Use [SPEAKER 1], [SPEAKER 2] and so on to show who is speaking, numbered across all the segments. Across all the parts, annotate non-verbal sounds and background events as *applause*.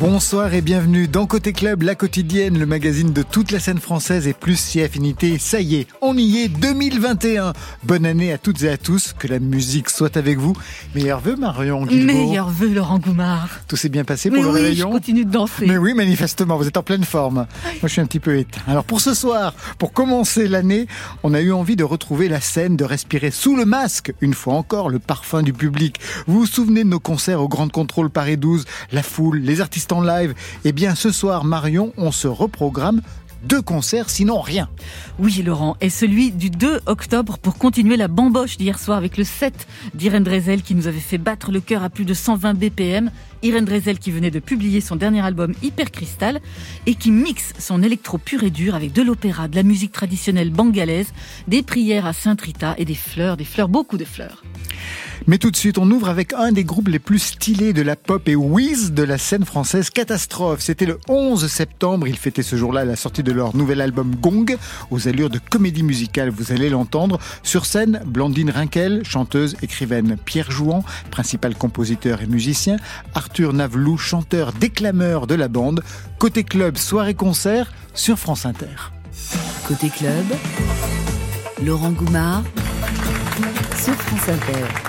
[SPEAKER 1] Bonsoir et bienvenue dans Côté Club, la quotidienne, le magazine de toute la scène française et plus si affinité. Ça y est, on y est, 2021. Bonne année à toutes et à tous, que la musique soit avec vous. Meilleurs vœux Marion Guilbault.
[SPEAKER 2] Meilleurs vœux Laurent Goumard.
[SPEAKER 1] Tout s'est bien passé pour
[SPEAKER 2] Mais
[SPEAKER 1] le
[SPEAKER 2] oui,
[SPEAKER 1] réveillon
[SPEAKER 2] je continue de danser.
[SPEAKER 1] Mais oui, manifestement, vous êtes en pleine forme. Moi, je suis un petit peu éteint. Alors pour ce soir, pour commencer l'année, on a eu envie de retrouver la scène, de respirer sous le masque, une fois encore, le parfum du public. Vous vous souvenez de nos concerts au Grand Contrôle Paris 12, la foule, les artistes en live Eh bien, ce soir, Marion, on se reprogramme deux concerts, sinon rien.
[SPEAKER 2] Oui, Laurent, et celui du 2 octobre pour continuer la bamboche d'hier soir avec le 7 d'Irène Drezel qui nous avait fait battre le cœur à plus de 120 BPM. Irène Drezel qui venait de publier son dernier album Hyper Crystal et qui mixe son électro pur et dur avec de l'opéra, de la musique traditionnelle bangalaise, des prières à Sainte Rita et des fleurs, des fleurs, beaucoup de fleurs.
[SPEAKER 1] Mais tout de suite, on ouvre avec un des groupes les plus stylés de la pop et whiz de la scène française, Catastrophe. C'était le 11 septembre, ils fêtaient ce jour-là la sortie de leur nouvel album Gong, aux allures de comédie musicale, vous allez l'entendre. Sur scène, Blandine Rinkel, chanteuse, écrivaine, Pierre Jouan, principal compositeur et musicien, Arthur Navelou, chanteur, déclameur de la bande. Côté club, soirée-concert sur France Inter.
[SPEAKER 3] Côté club, Laurent Goumard sur France Inter.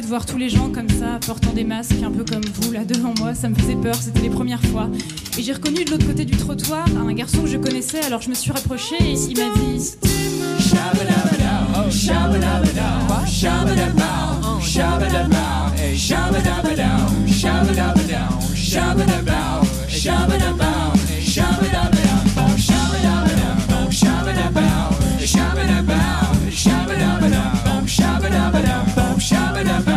[SPEAKER 4] De voir tous les gens comme ça, portant des masques, un peu comme vous là devant moi. Ça me faisait peur, c'était les premières fois. Et j'ai reconnu de l'autre côté du trottoir un garçon que je connaissais, alors je me suis rapprochée et il m'a dit
[SPEAKER 5] shabba dabba.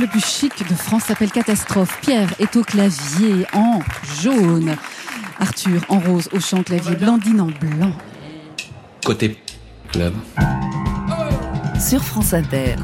[SPEAKER 2] le plus chic de France s'appelle Catastrophe. Pierre est au clavier en jaune. Arthur en rose au chant clavier. Blandine en blanc.
[SPEAKER 6] Côté club.
[SPEAKER 5] Sur France Inter.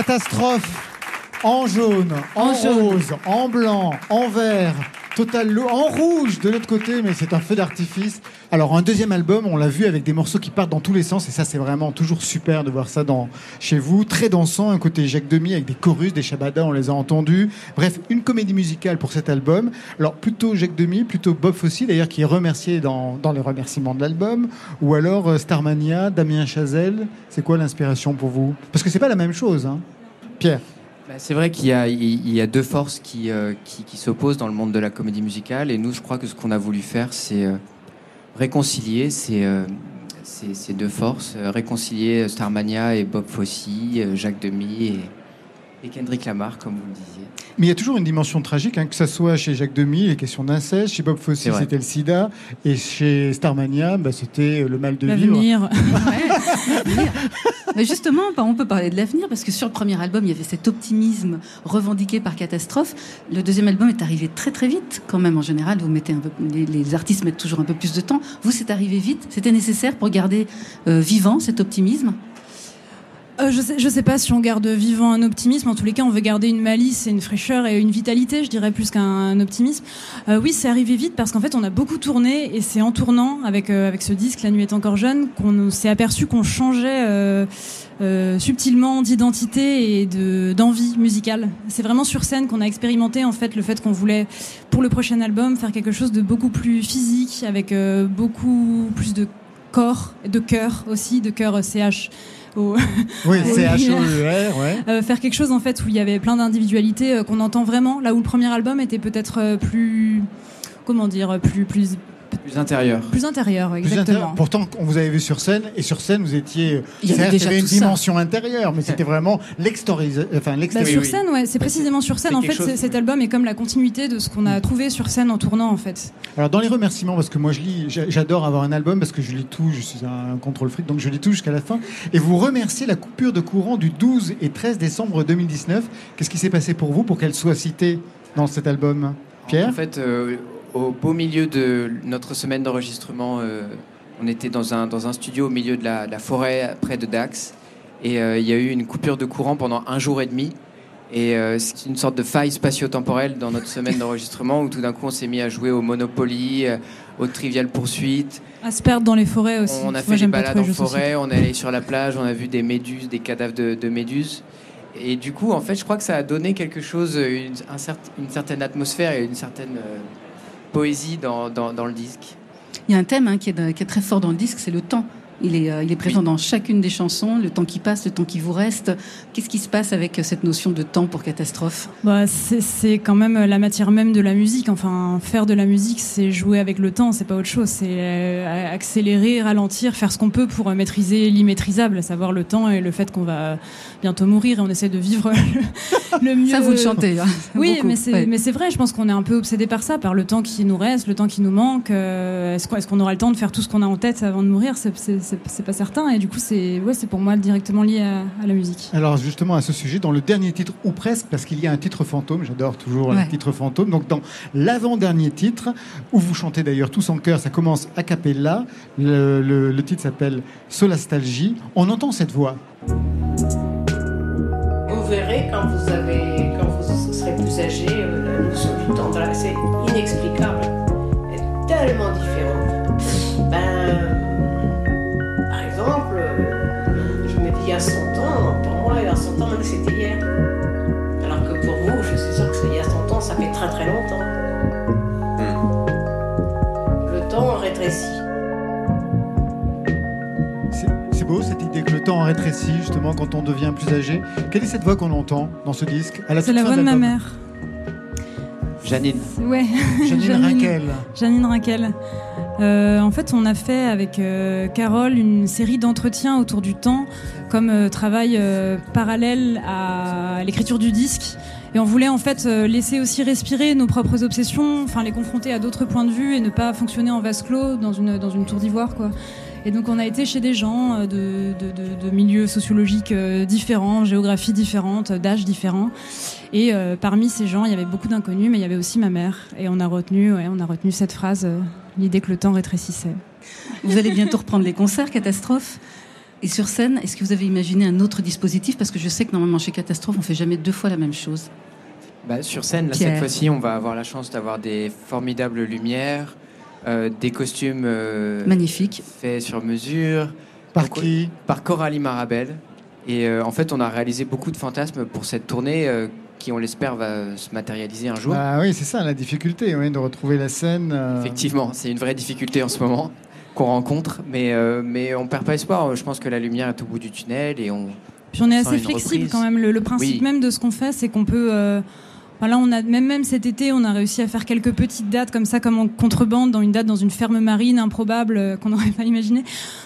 [SPEAKER 7] Catastrophe. En jaune, en, rose, en blanc, en vert, total en rouge de l'autre côté, mais c'est un feu d'artifice. Alors un deuxième album, on l'a vu avec des morceaux qui partent dans tous les sens et ça c'est vraiment toujours super de voir ça dans chez vous, très dansant, un côté Jacques Demy avec des chorus, des shabadas, on les a entendus. Bref, une comédie musicale pour cet album. Alors plutôt Jacques Demy, plutôt Bob Fosse d'ailleurs qui est remercié dans, dans les remerciements de l'album, ou alors euh, Starmania, Damien Chazelle. C'est quoi l'inspiration pour vous? Parce que c'est pas la même chose, hein. Pierre.
[SPEAKER 8] Bah, c'est vrai qu'il y y a deux forces qui, euh, qui, qui s'opposent dans le monde de la comédie musicale. Et nous, je crois que ce qu'on a voulu faire, c'est euh, réconcilier ces, euh, ces, deux forces. réconcilier Starmania et Bob Fosse, euh, Jacques Demy et, et Kendrick Lamar, comme vous le disiez.
[SPEAKER 7] Mais il y a toujours une dimension tragique, hein, que ça soit chez Jacques Demy, les questions d'inceste, chez Bob Fosse, c'était le sida, et chez Starmania, bah, c'était le mal de vivre.
[SPEAKER 4] L'avenir. *laughs*
[SPEAKER 3] Mais justement, bah, on peut parler de l'avenir parce que sur le premier album, il y avait cet optimisme revendiqué par Catastrophe. Le deuxième album est arrivé très très vite, quand même. En général, vous mettez un peu, les, les artistes mettent toujours un peu plus de temps. Vous, c'est arrivé vite. C'était nécessaire pour garder euh, vivant cet optimisme?
[SPEAKER 4] Euh, je sais, je sais pas si on garde vivant un optimisme. En tous les cas, on veut garder une malice et une fraîcheur et une vitalité, je dirais plus qu'un optimisme. Euh, oui, c'est arrivé vite parce qu'en fait, on a beaucoup tourné et c'est en tournant avec euh, avec ce disque, La nuit est encore jeune, qu'on s'est aperçu qu'on changeait euh, euh, subtilement d'identité et de d'envie musicale. C'est vraiment sur scène qu'on a expérimenté en fait le fait qu'on voulait pour le prochain album faire quelque chose de beaucoup plus physique avec beaucoup plus de corps, de cœur aussi, de cœur CH. Au...
[SPEAKER 7] Oui, ouais.
[SPEAKER 4] Euh, faire quelque chose en fait où il y avait plein d'individualités euh, qu'on entend vraiment là où le premier album était peut-être euh, plus comment dire plus plus
[SPEAKER 8] Plus intérieur.
[SPEAKER 4] plus intérieur
[SPEAKER 7] Plus
[SPEAKER 4] exactement
[SPEAKER 7] intérieur. Pourtant, on vous avait vu sur scène, et sur scène, vous étiez.
[SPEAKER 3] Il y avait
[SPEAKER 7] certes,
[SPEAKER 3] déjà
[SPEAKER 7] une
[SPEAKER 3] tout ça.
[SPEAKER 7] dimension intérieure, mais c'était vraiment l'extériorisation. Enfin,
[SPEAKER 4] Bah,
[SPEAKER 7] l'extérieur.
[SPEAKER 4] sur scène ouais c'est précisément sur scène en fait
[SPEAKER 8] chose-
[SPEAKER 4] cet album est comme la continuité de ce qu'on a trouvé sur scène en tournant en fait
[SPEAKER 7] Alors, dans les remerciements, parce que moi, je lis, j'a- j'adore avoir un album, parce que je lis tout, je suis un contrôle fric, donc je lis tout jusqu'à la fin. Et vous remerciez la coupure de courant du 12 et 13 décembre 2019. Qu'est-ce qui s'est passé pour vous pour qu'elle soit citée dans cet album? Pierre?
[SPEAKER 8] En fait, euh, au beau milieu de notre semaine d'enregistrement, euh, on était dans un, dans un studio au milieu de la, de la forêt près de Dax. Et euh, il y a eu une coupure de courant pendant un jour et demi. Et euh, c'est une sorte de faille spatio-temporelle dans notre semaine *laughs* d'enregistrement où tout d'un coup on s'est mis à jouer au Monopoly, euh, au Trivial Poursuite.
[SPEAKER 4] à se perdre dans les forêts aussi
[SPEAKER 8] On a fait des balades en forêt, on est allé sur la plage, on a vu des méduses, des cadavres de, de méduses. Et du coup, en fait, je crois que ça a donné quelque chose, une, un cert- une certaine atmosphère et une certaine poésie dans, dans, dans le disque.
[SPEAKER 3] Il y a un thème hein, qui, est, de- qui est très fort dans le disque, c'est le temps. Il est, euh, il est présent dans chacune des chansons, le temps qui passe, le temps qui vous reste. Qu'est-ce qui se passe avec euh, cette notion de temps pour Catastrophe?
[SPEAKER 4] Bah, c'est c'est quand même la matière même de la musique. Enfin, faire de la musique, c'est jouer avec le temps, c'est pas autre chose. C'est euh, accélérer, ralentir, faire ce qu'on peut pour euh, maîtriser l'immaîtrisable, à savoir le temps et le fait qu'on va bientôt mourir et on essaie de vivre *laughs* le, le mieux.
[SPEAKER 3] Ça, vous le chantez. hein, *laughs*
[SPEAKER 4] Oui,
[SPEAKER 3] beaucoup.
[SPEAKER 4] mais c'est
[SPEAKER 3] Ouais.
[SPEAKER 4] mais c'est vrai. Je pense qu'on est un peu obsédé par ça, par le temps qui nous reste, le temps qui nous manque. Euh, Est-ce qu'on est-ce qu'on aura le temps de faire tout ce qu'on a en tête avant de mourir? C'est- C'est c'est- c'est pas certain. Et du coup, c'est ouais, c'est pour moi directement lié à, à la musique.
[SPEAKER 7] Alors justement à ce sujet, dans le dernier titre, ou presque, parce qu'il y a un titre fantôme, j'adore toujours
[SPEAKER 3] Ouais.
[SPEAKER 7] les titres fantômes, donc dans l'avant-dernier titre, où vous chantez d'ailleurs tous en chœur, ça commence a cappella, le, le- le titre s'appelle Solastalgie, on entend cette voix.
[SPEAKER 9] Vous verrez quand vous avez, quand vous serez plus âgé, euh, la notion du temps, voilà, c'est inexplicable, Elle est tellement différente. Ben, par exemple, je me dis il y a 100 ans, pour moi, il y a 100 ans, c'était hier. Alors que pour vous, je suis sûre que c'est il y a 100 ans, ça fait très très longtemps. Le temps rétrécit.
[SPEAKER 7] Beau cette idée que le temps rétrécit justement quand on devient plus âgé. Quelle est cette voix qu'on entend dans ce disque à la
[SPEAKER 4] C'est la
[SPEAKER 7] fin
[SPEAKER 4] voix de ma mère.
[SPEAKER 8] Janine.
[SPEAKER 4] Ouais. *laughs*
[SPEAKER 7] Janine Raquel.
[SPEAKER 4] Janine Raquel. Euh, en fait, on a fait avec euh, Carole une série d'entretiens autour du temps, comme euh, travail euh, parallèle à l'écriture du disque. Et on voulait en fait euh, laisser aussi respirer nos propres obsessions, enfin les confronter à d'autres points de vue et ne pas fonctionner en vase clos dans une, dans une tour d'ivoire, quoi. Et donc on a été chez des gens euh, de, de, de- de milieux sociologiques euh, différents, géographies différentes, d'âges différents. Et euh, parmi ces gens, il y avait beaucoup d'inconnus, mais il y avait aussi ma mère. Et on a retenu, ouais, on a retenu cette phrase, euh, l'idée que le temps rétrécissait.
[SPEAKER 3] Vous allez bientôt reprendre les concerts, Catastrophe. Et sur scène, est-ce que vous avez imaginé un autre dispositif? Parce que je sais que normalement chez Catastrophe, on fait jamais deux fois la même chose.
[SPEAKER 8] Bah, sur scène, là, cette fois-ci, on va avoir la chance d'avoir des formidables lumières, des costumes euh,
[SPEAKER 3] Magnifiques.
[SPEAKER 8] faits sur mesure.
[SPEAKER 7] Par
[SPEAKER 8] Donc,
[SPEAKER 7] qui
[SPEAKER 8] Par Coralie Marabel. Et euh, en fait, on a réalisé beaucoup de fantasmes pour cette tournée euh, qui, on l'espère, va se matérialiser un jour.
[SPEAKER 7] Ah oui, c'est ça la difficulté, oui, de retrouver la scène. euh,
[SPEAKER 8] Effectivement, c'est une vraie difficulté en ce moment qu'on rencontre, mais, euh, mais on perd pas espoir. Je pense que la lumière est au bout du tunnel et on.
[SPEAKER 4] Puis on est assez flexible
[SPEAKER 8] reprise.
[SPEAKER 4] quand même. Le, le principe
[SPEAKER 8] Oui.
[SPEAKER 4] même de ce qu'on fait, c'est qu'on peut. euh, on a même cet été, on a réussi à faire quelques petites dates comme ça, comme en contrebande, dans une date dans une ferme marine improbable euh, qu'on n'aurait pas imaginé.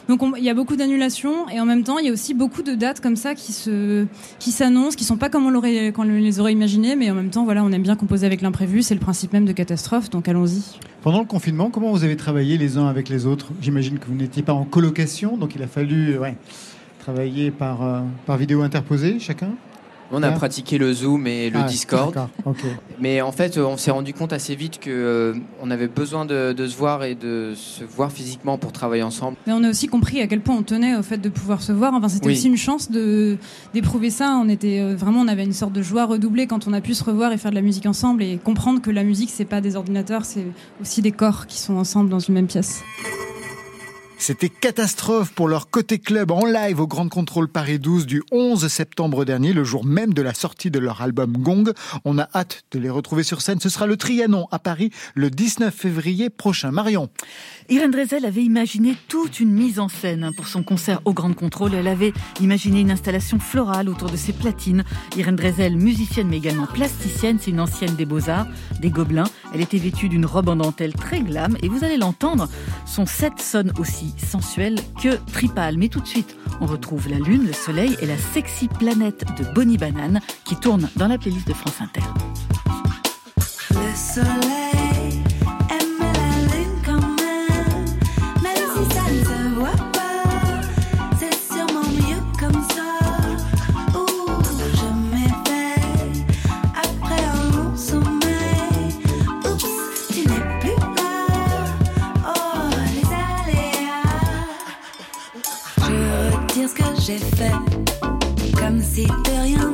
[SPEAKER 4] Donc on- il y a beaucoup d'annulations et en même temps il y a aussi beaucoup de dates comme ça qui se qui s'annoncent, qui sont pas comme on l'aurait qu'on les aurait imaginées, mais en même temps voilà, on aime bien composer avec l'imprévu, c'est le principe même de catastrophe, donc allons-y.
[SPEAKER 7] Pendant le confinement, comment vous avez travaillé les uns avec les autres? J'imagine que vous n'étiez pas en colocation, donc il a fallu euh, travailler par, euh, par vidéo interposée, chacun?
[SPEAKER 8] On a pratiqué le Zoom et le
[SPEAKER 7] Ah,
[SPEAKER 8] Discord. Mais en fait, on s'est rendu compte assez vite que euh, on avait besoin de, de se voir et de se voir physiquement pour travailler ensemble.
[SPEAKER 4] Mais on a aussi compris à quel point on tenait au fait de pouvoir se voir. Enfin, c'était
[SPEAKER 8] Oui.
[SPEAKER 4] aussi une chance de d'éprouver ça. On était euh, vraiment, on avait une sorte de joie redoublée quand on a pu se revoir et faire de la musique ensemble et comprendre que la musique c'est pas des ordinateurs, c'est aussi des corps qui sont ensemble dans une même pièce.
[SPEAKER 7] C'était catastrophe pour leur côté club en live au Grand Contrôle Paris 12 du 11 septembre dernier, le jour même de la sortie de leur album Gong. On a hâte de les retrouver sur scène. Ce sera le Trianon à Paris le 19 février prochain. Marion.
[SPEAKER 2] Irène Drezel avait imaginé toute une mise en scène pour son concert au Grand Contrôle. Elle avait imaginé une installation florale autour de ses platines. Irène Drezel, musicienne mais également plasticienne, c'est une ancienne des Beaux-Arts, des Gobelins. Elle était vêtue d'une robe en dentelle très glam et vous allez l'entendre, son set sonne aussi sensuel que tripal. Mais tout de suite, on retrouve la lune, le soleil et la sexy planète de Bonnie Banane qui tourne dans la playlist de France Inter.
[SPEAKER 10] Le soleil j'ai fait, comme si de rien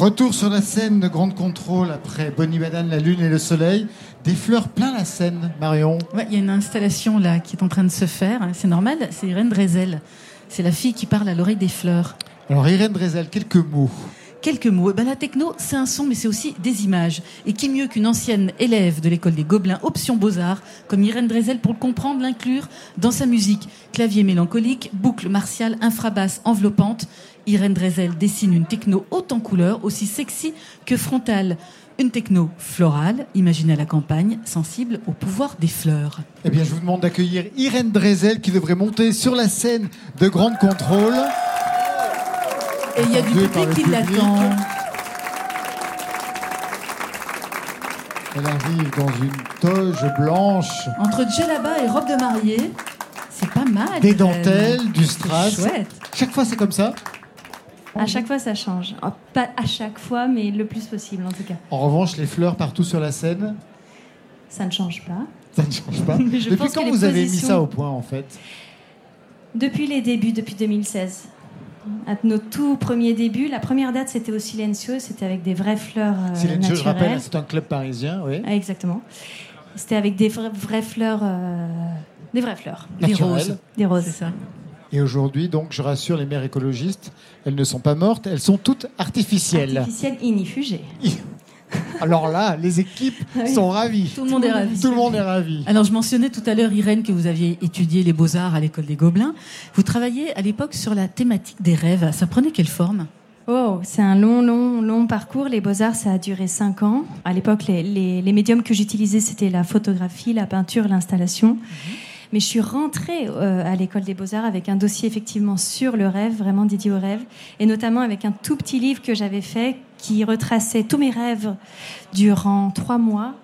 [SPEAKER 10] Retour
[SPEAKER 11] sur
[SPEAKER 7] la scène de Grande Contrôle après Bonnie Banane, la lune et le soleil. Des fleurs plein la scène, Marion.
[SPEAKER 3] Ouais, il y a une installation là qui est en train de se faire. C'est normal, c'est Irène Drezel. C'est la fille qui parle à l'oreille des fleurs.
[SPEAKER 7] Alors Irène Drezel, quelques mots.
[SPEAKER 3] Quelques mots. Eh ben, la techno, c'est un son, mais c'est aussi des images. Et qui mieux qu'une ancienne élève de l'école des Gobelins, option Beaux-Arts, comme Irène Drezel, pour le comprendre, l'inclure dans sa musique. Clavier mélancolique, boucle martiale, infrabasse enveloppante.
[SPEAKER 2] Irène Drezel dessine une techno haute en couleurs, aussi sexy que frontale. Une techno florale, imaginée à la campagne, sensible au pouvoir des fleurs.
[SPEAKER 7] Eh bien, je vous demande d'accueillir Irène Drezel qui devrait monter sur la scène de Grande Contrôle.
[SPEAKER 2] Et il y a du public qui l'attend.
[SPEAKER 7] Elle arrive dans une toge blanche,
[SPEAKER 2] Entre djellaba et robe de mariée, c'est pas mal.
[SPEAKER 7] des dentelles, du strass.
[SPEAKER 2] chouette.
[SPEAKER 7] Chaque fois, c'est comme ça.
[SPEAKER 12] À chaque fois, ça change. Oh, Pas à chaque fois, mais le plus possible en tout cas.
[SPEAKER 7] En revanche, les fleurs partout sur la scène,
[SPEAKER 12] Ça ne change pas.
[SPEAKER 7] ça ne change pas. *laughs*
[SPEAKER 12] Mais je
[SPEAKER 7] Depuis
[SPEAKER 12] pense
[SPEAKER 7] quand
[SPEAKER 12] que
[SPEAKER 7] vous avez mis ça au point, en fait?
[SPEAKER 12] Depuis les débuts, depuis 2016. À nos tout premiers débuts, la première date c'était au Silencio, c'était avec des vraies fleurs euh,
[SPEAKER 7] Silencio, je
[SPEAKER 12] naturelles.
[SPEAKER 7] rappelle, c'est un club parisien, oui.
[SPEAKER 12] Ah, exactement. C'était avec des vra- vraies fleurs, euh, des vraies fleurs,
[SPEAKER 2] Des roses.
[SPEAKER 12] des roses.
[SPEAKER 2] C'est ça.
[SPEAKER 7] Et aujourd'hui, donc, je rassure les mères écologistes, elles ne sont pas mortes, elles sont toutes artificielles.
[SPEAKER 12] Artificielles inifugées. *laughs*
[SPEAKER 7] Alors là, les équipes
[SPEAKER 12] Oui.
[SPEAKER 7] sont ravies.
[SPEAKER 2] Tout le monde est ravi.
[SPEAKER 7] Tout le monde est ravi.
[SPEAKER 2] Alors, je mentionnais tout à l'heure, Irène, que vous aviez étudié les beaux-arts à l'école des Gobelins. Vous travailliez à l'époque sur la thématique des rêves. Ça prenait quelle forme?
[SPEAKER 12] Oh, c'est un long, long, long parcours. Les beaux-arts, ça a duré cinq ans. À l'époque, les, les- les médiums que j'utilisais, c'était la photographie, la peinture, l'installation. Mais je suis rentrée euh, à l'école des beaux-arts avec un dossier effectivement sur le rêve, vraiment dédié au rêve, et notamment avec un tout petit livre que j'avais fait qui retraçait tous mes rêves durant trois mois.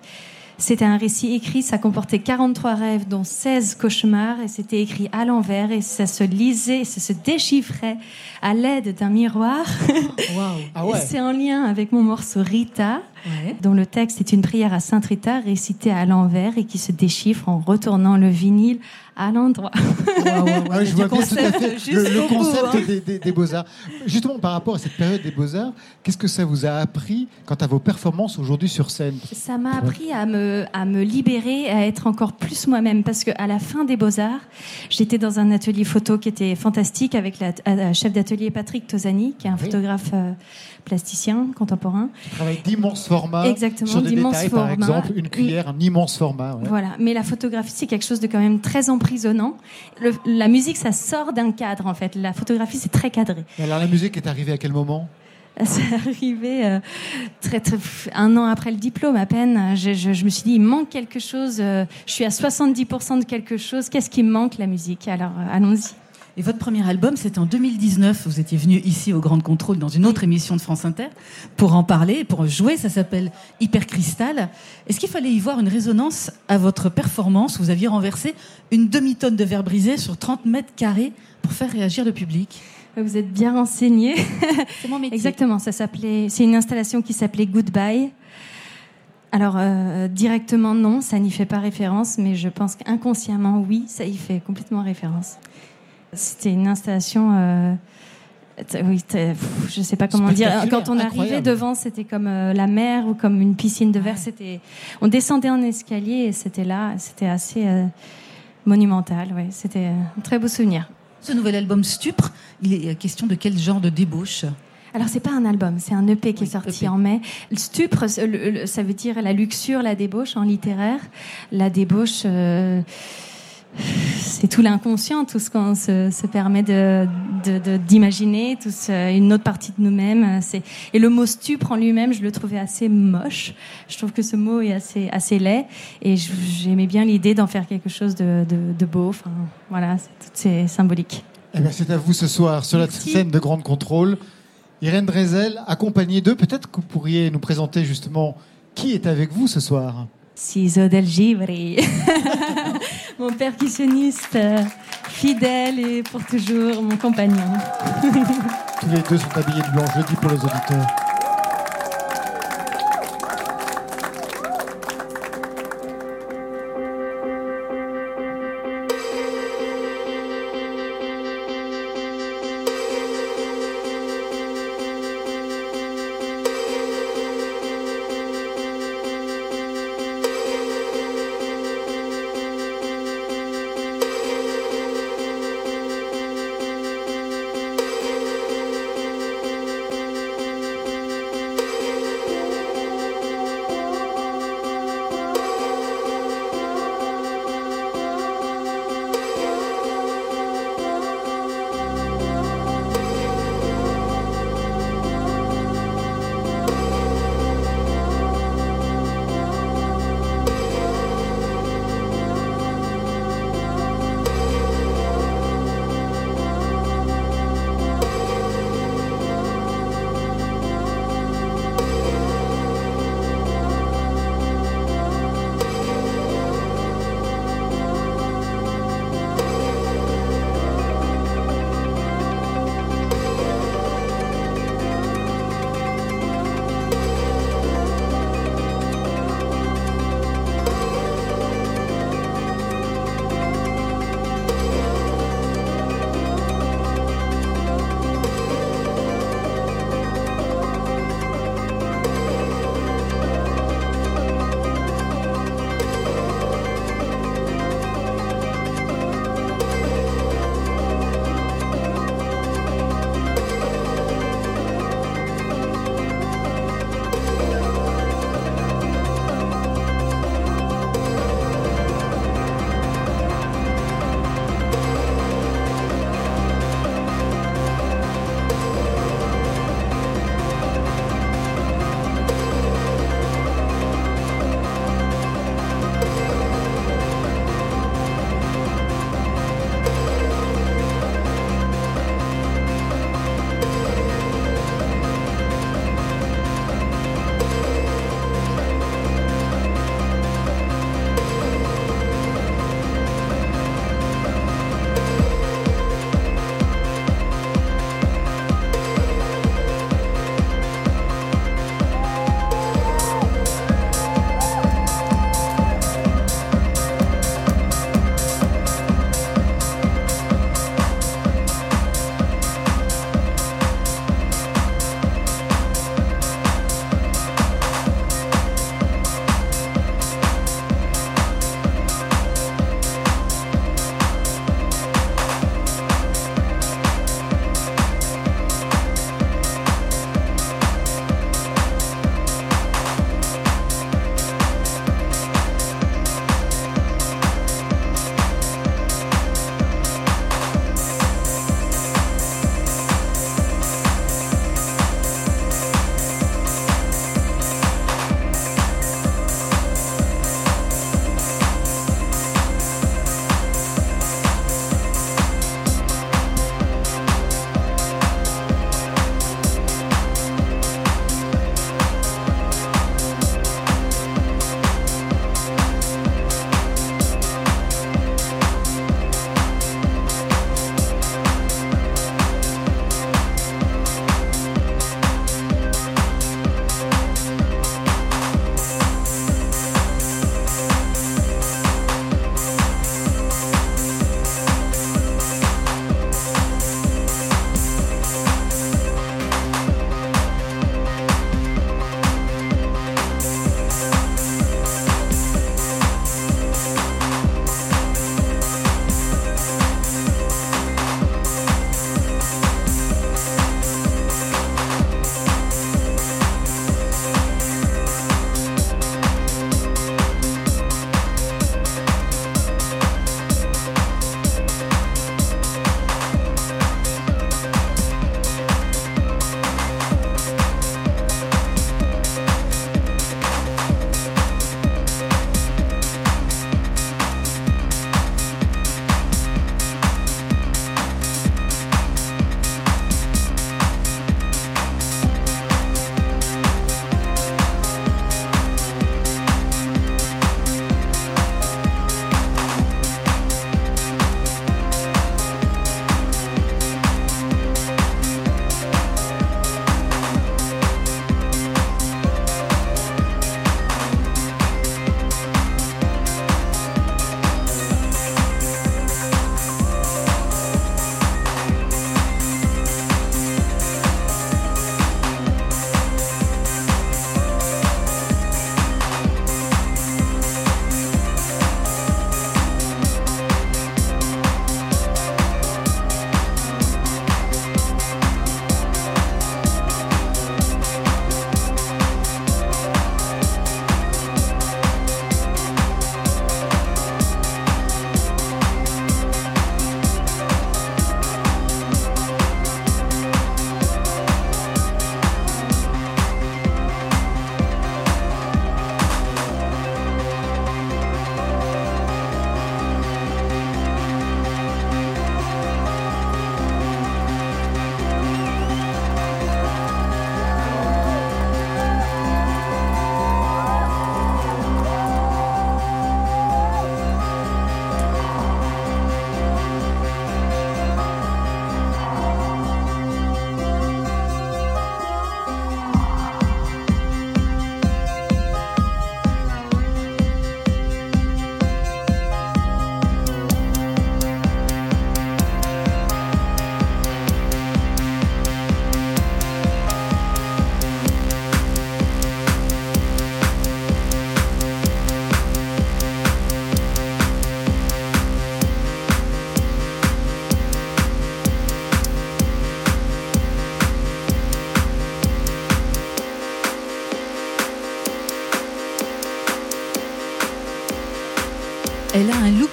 [SPEAKER 12] C'était un récit écrit, ça comportait 43 rêves, dont 16 cauchemars, et c'était écrit à l'envers, et ça se lisait, ça se déchiffrait à l'aide d'un miroir. *laughs*
[SPEAKER 7] Ah
[SPEAKER 12] Et
[SPEAKER 7] ouais.
[SPEAKER 12] c'est en lien avec mon morceau Rita, dont le texte est une prière à Sainte Rita récitée à l'envers et qui se déchiffre en retournant le vinyle à l'endroit. *laughs*
[SPEAKER 7] Je vois bien tout à fait le, le
[SPEAKER 12] bout,
[SPEAKER 7] concept
[SPEAKER 12] hein.
[SPEAKER 7] des, des- des beaux-arts. Justement, par rapport à cette période des beaux-arts, qu'est-ce que ça vous a appris quant à vos performances aujourd'hui sur scène?
[SPEAKER 12] Ça m'a appris à me, à me libérer, à être encore plus moi-même. Parce qu'à la fin des Beaux-Arts, j'étais dans un atelier photo qui était fantastique avec la, la chef d'atelier Patrick Tosani, qui est un photographe euh, plasticien contemporain.
[SPEAKER 7] Tu travailles d'immenses formats.
[SPEAKER 12] Exactement,
[SPEAKER 7] sur des
[SPEAKER 12] d'immenses
[SPEAKER 7] détails, par
[SPEAKER 12] formats.
[SPEAKER 7] exemple, une cuillère, un immense format. ouais.
[SPEAKER 12] Voilà, mais la photographie, c'est quelque chose de quand même très emprisonnant. Le- la musique, ça sort d'un cadre, en fait. La photographie, c'est très cadré.
[SPEAKER 7] Et alors, la musique est arrivée à quel moment? *laughs*
[SPEAKER 12] C'est arrivé euh, très, très, un an après le diplôme à peine. Je, je- je me suis dit, il manque quelque chose. euh, je suis à 70% de quelque chose. Qu'est-ce qui me manque La musique? Alors, euh, allons-y.
[SPEAKER 2] Et votre premier album, c'était en 2019. Vous étiez venu ici au Grand Contrôle dans une autre émission de France Inter pour en parler, pour jouer. Ça s'appelle Hyper Cristal. Est-ce qu'il fallait y voir une résonance à votre performance? Vous aviez renversé une demi-tonne de verre brisé sur 30 mètres carrés pour faire réagir le public.
[SPEAKER 12] Vous êtes bien renseigné. *laughs*
[SPEAKER 2] C'est mon métier.
[SPEAKER 12] Exactement, ça s'appelait. C'est une installation qui s'appelait Goodbye. Alors euh, directement non, ça n'y fait pas référence, mais je pense qu'inconsciemment oui, ça y fait complètement référence. C'était une installation. euh, oui, pff, je sais pas comment dire. Quand on arrivait devant, c'était comme euh, la mer ou comme une piscine de verre. C'était. On descendait en escalier et c'était là. C'était assez euh, monumental. Ouais, c'était un très beau souvenir.
[SPEAKER 2] Ce nouvel album Stupre, il est question de quel genre de débauche?
[SPEAKER 12] Alors c'est pas un album, c'est un EP qui est sorti
[SPEAKER 2] EP.
[SPEAKER 12] en mai. Le stupre, ça veut dire la luxure, la débauche en littéraire. La débauche, euh, c'est tout l'inconscient, tout ce qu'on se, se permet de de- de- d'imaginer, tout ce- une autre partie de nous-mêmes. C'est et le mot stupre en lui-même, je le trouvais assez moche. Je trouve que ce mot est assez assez laid et j'aimais bien l'idée d'en faire quelque chose de, beau. Enfin voilà, c'est symbolique.
[SPEAKER 7] Eh bien, c'est à vous ce soir, sur la
[SPEAKER 12] Merci.
[SPEAKER 7] scène de Grande Contrôle. Irène Drezel, accompagnée d'eux, peut-être que vous pourriez nous présenter justement qui est avec vous ce soir
[SPEAKER 12] Ciso del Givri. *laughs* mon percussionniste fidèle et pour toujours mon compagnon.
[SPEAKER 7] Tous les deux sont habillés de blanc, je dis pour les auditeurs.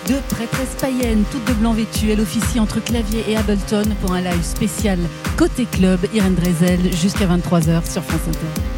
[SPEAKER 2] Elle a un look de blanc vêtue. Elle officie entre clavier et Ableton pour un live spécial côté club. Irène Drezel jusqu'à 23h sur France Inter.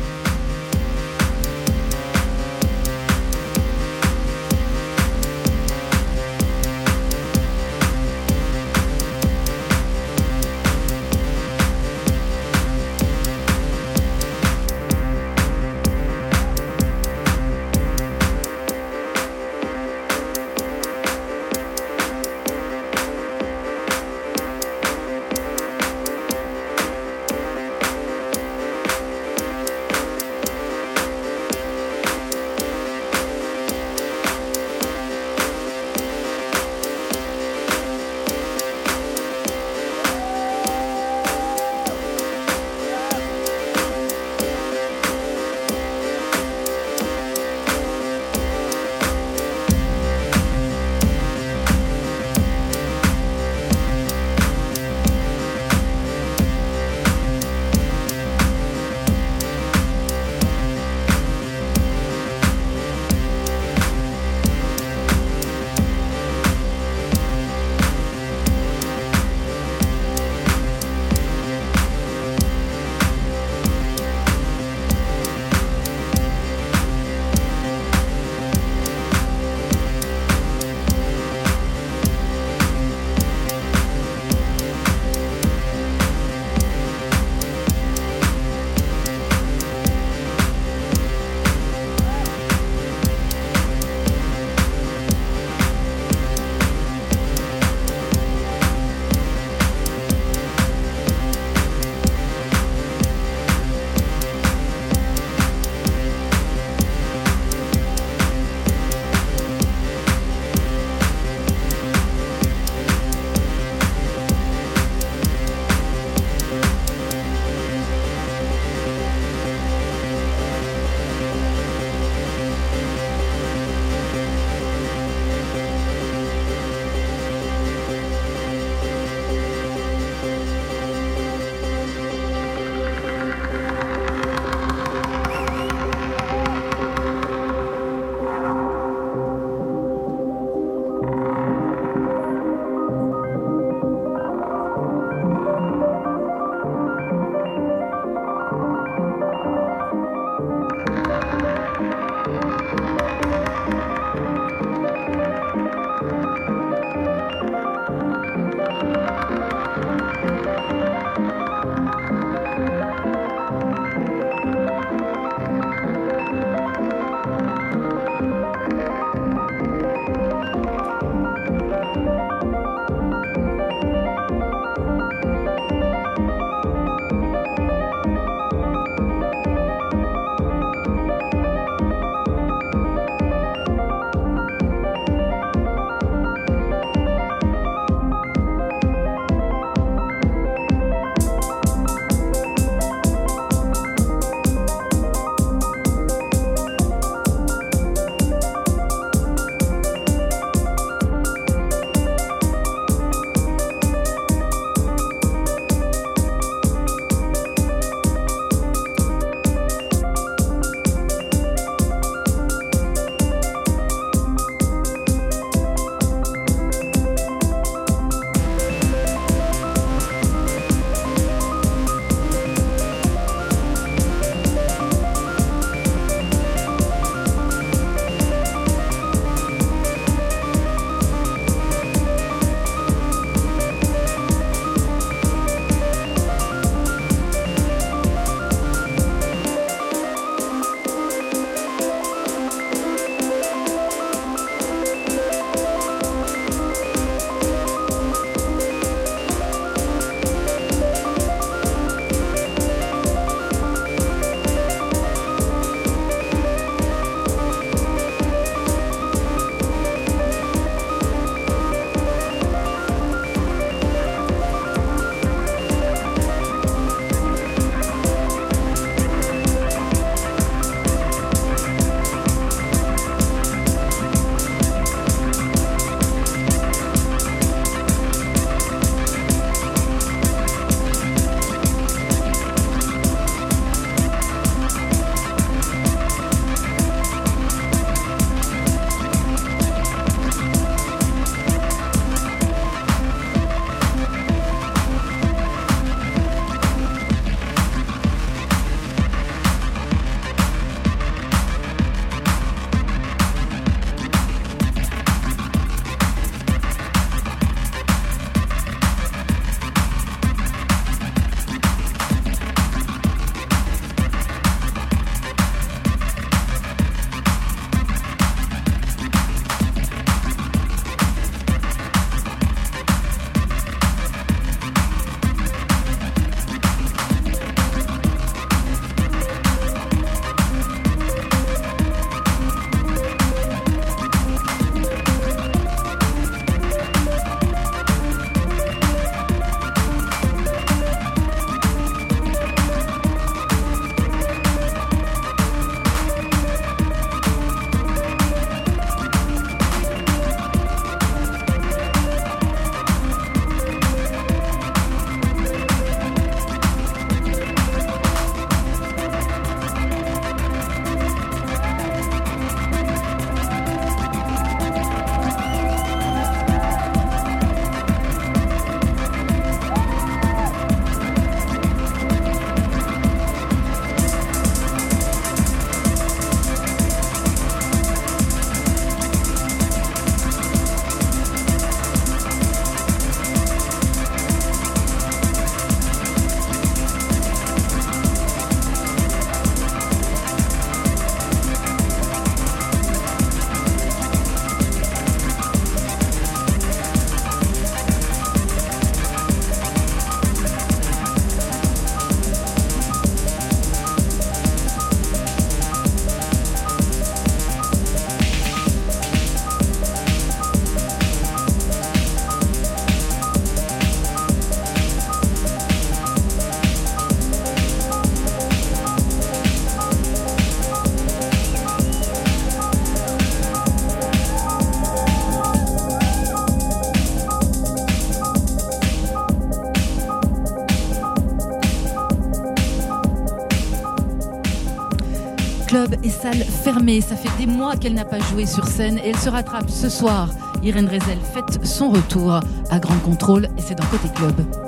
[SPEAKER 2] Club est salle fermée. Ça fait des mois qu'elle n'a pas joué sur scène et elle se rattrape ce soir. Irène Drezel fête son retour à Grand Contrôle et c'est dans Côté Club.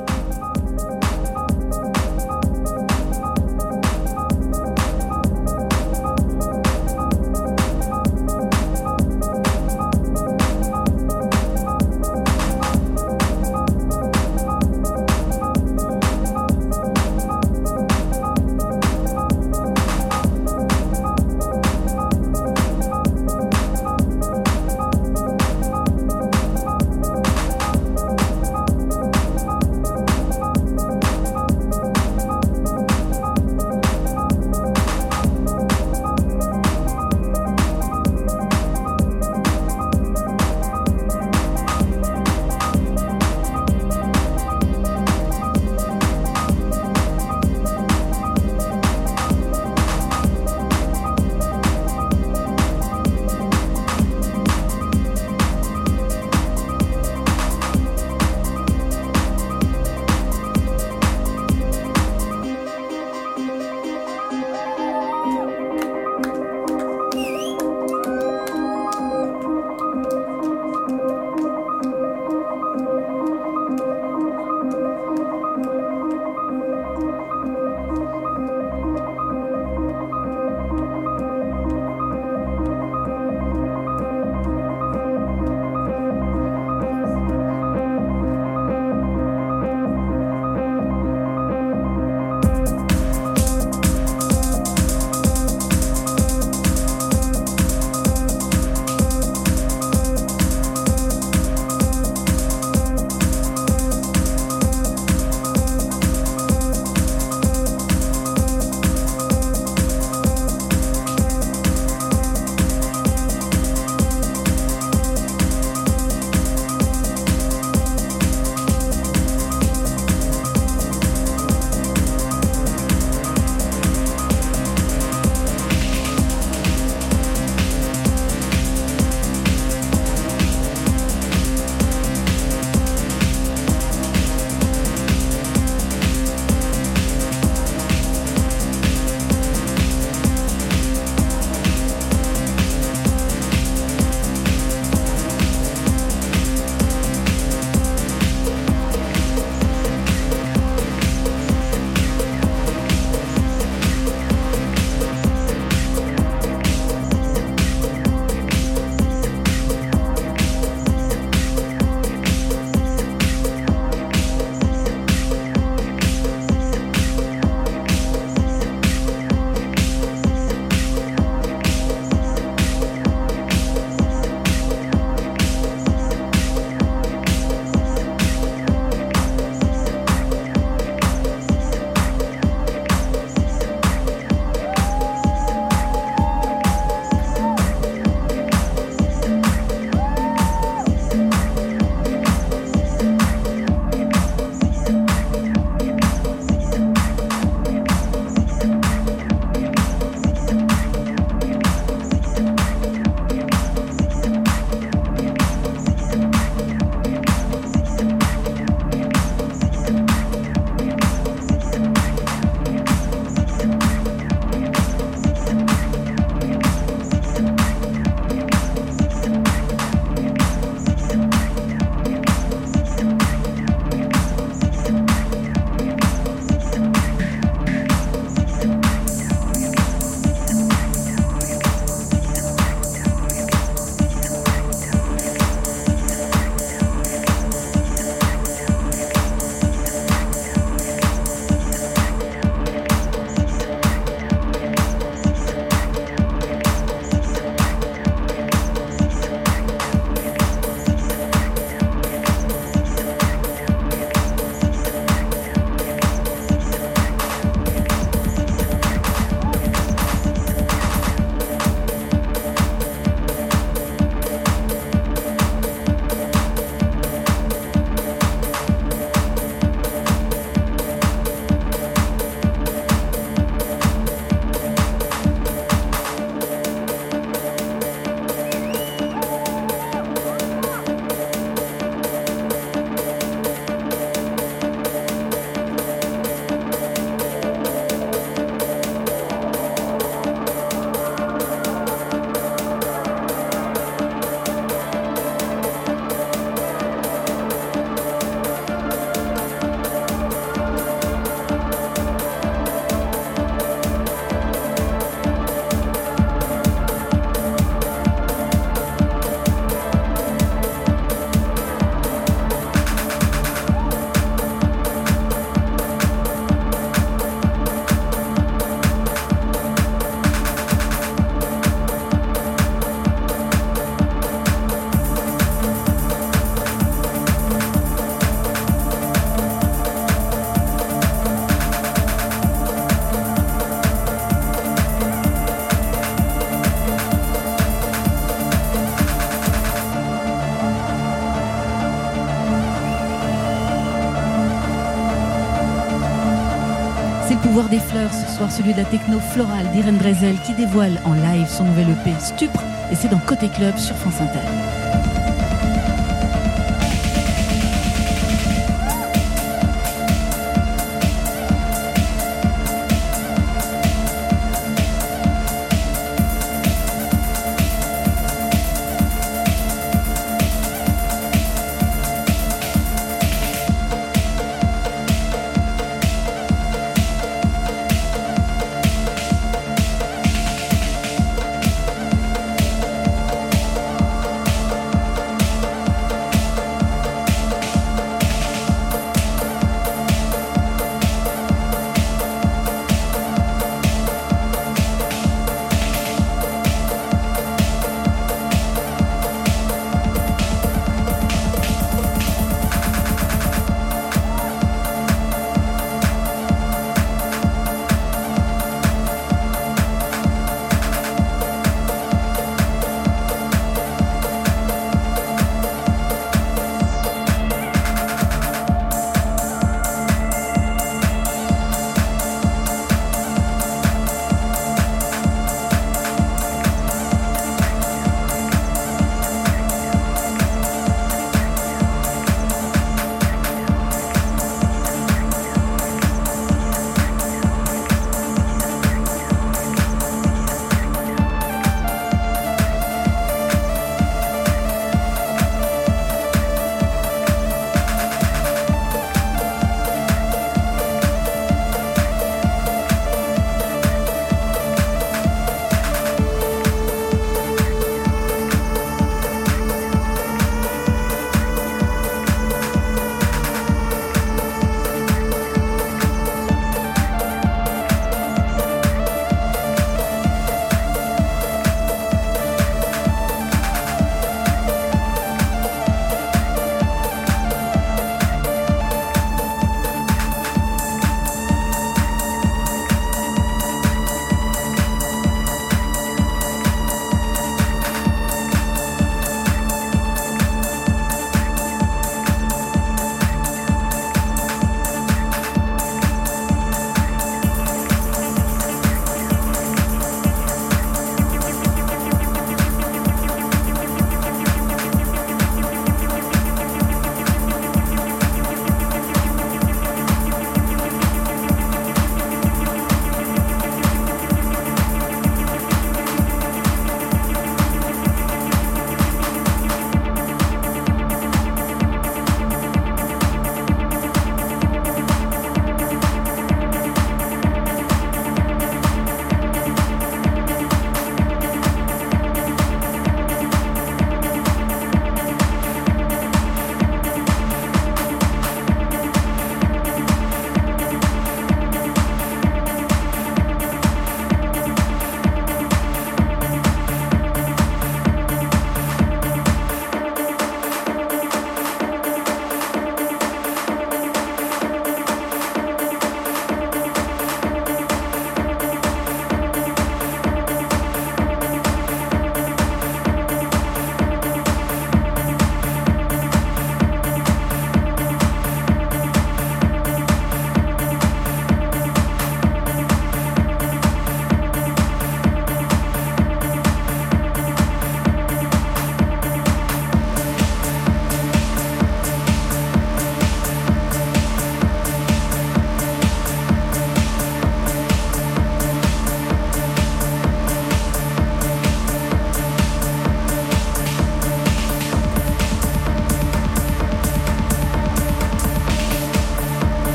[SPEAKER 2] Soir, celui de la techno florale d'Irène Drezel qui dévoile en live son nouvel EP Stupre et c'est dans Côté Club sur France Inter.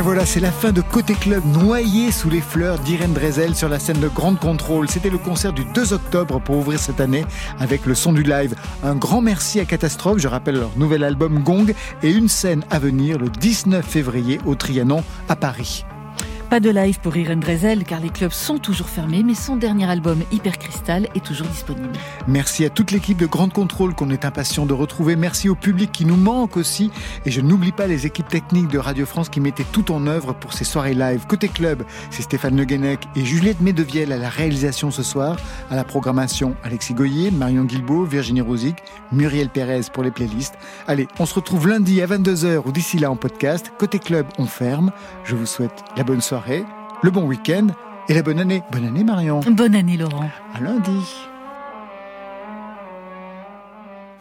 [SPEAKER 1] Bien voilà, c'est la fin de Côté Club noyé sous les fleurs d'Irène Drezel sur la scène de Grande Contrôle. C'était le concert du 2 octobre pour ouvrir cette année avec le son du live. Un grand merci à Catastrophe, je rappelle leur nouvel album Gong et une scène à venir le 19 février au Trianon à Paris.
[SPEAKER 2] Pas de live pour Irene Drezel car les clubs sont toujours fermés, mais son dernier album Hyper Crystal est toujours disponible.
[SPEAKER 1] Merci à toute l'équipe de Grande Contrôle qu'on est impatient de retrouver. Merci au public qui nous manque aussi. Et je n'oublie pas les équipes techniques de Radio France qui mettaient tout en œuvre pour ces soirées live. Côté club, c'est Stéphane Le Guenec et Juliette Medevielle à la réalisation ce soir. À la programmation, Alexis Goyer, Marion Guilbault, Virginie Rosic, Muriel Pérez pour les playlists. Allez, on se retrouve lundi à 22h ou d'ici là en podcast. Côté club, on ferme. Je vous souhaite la bonne soirée, le bon week-end et la bonne année. Bonne année Marion.
[SPEAKER 2] Bonne année Laurent.
[SPEAKER 1] À lundi.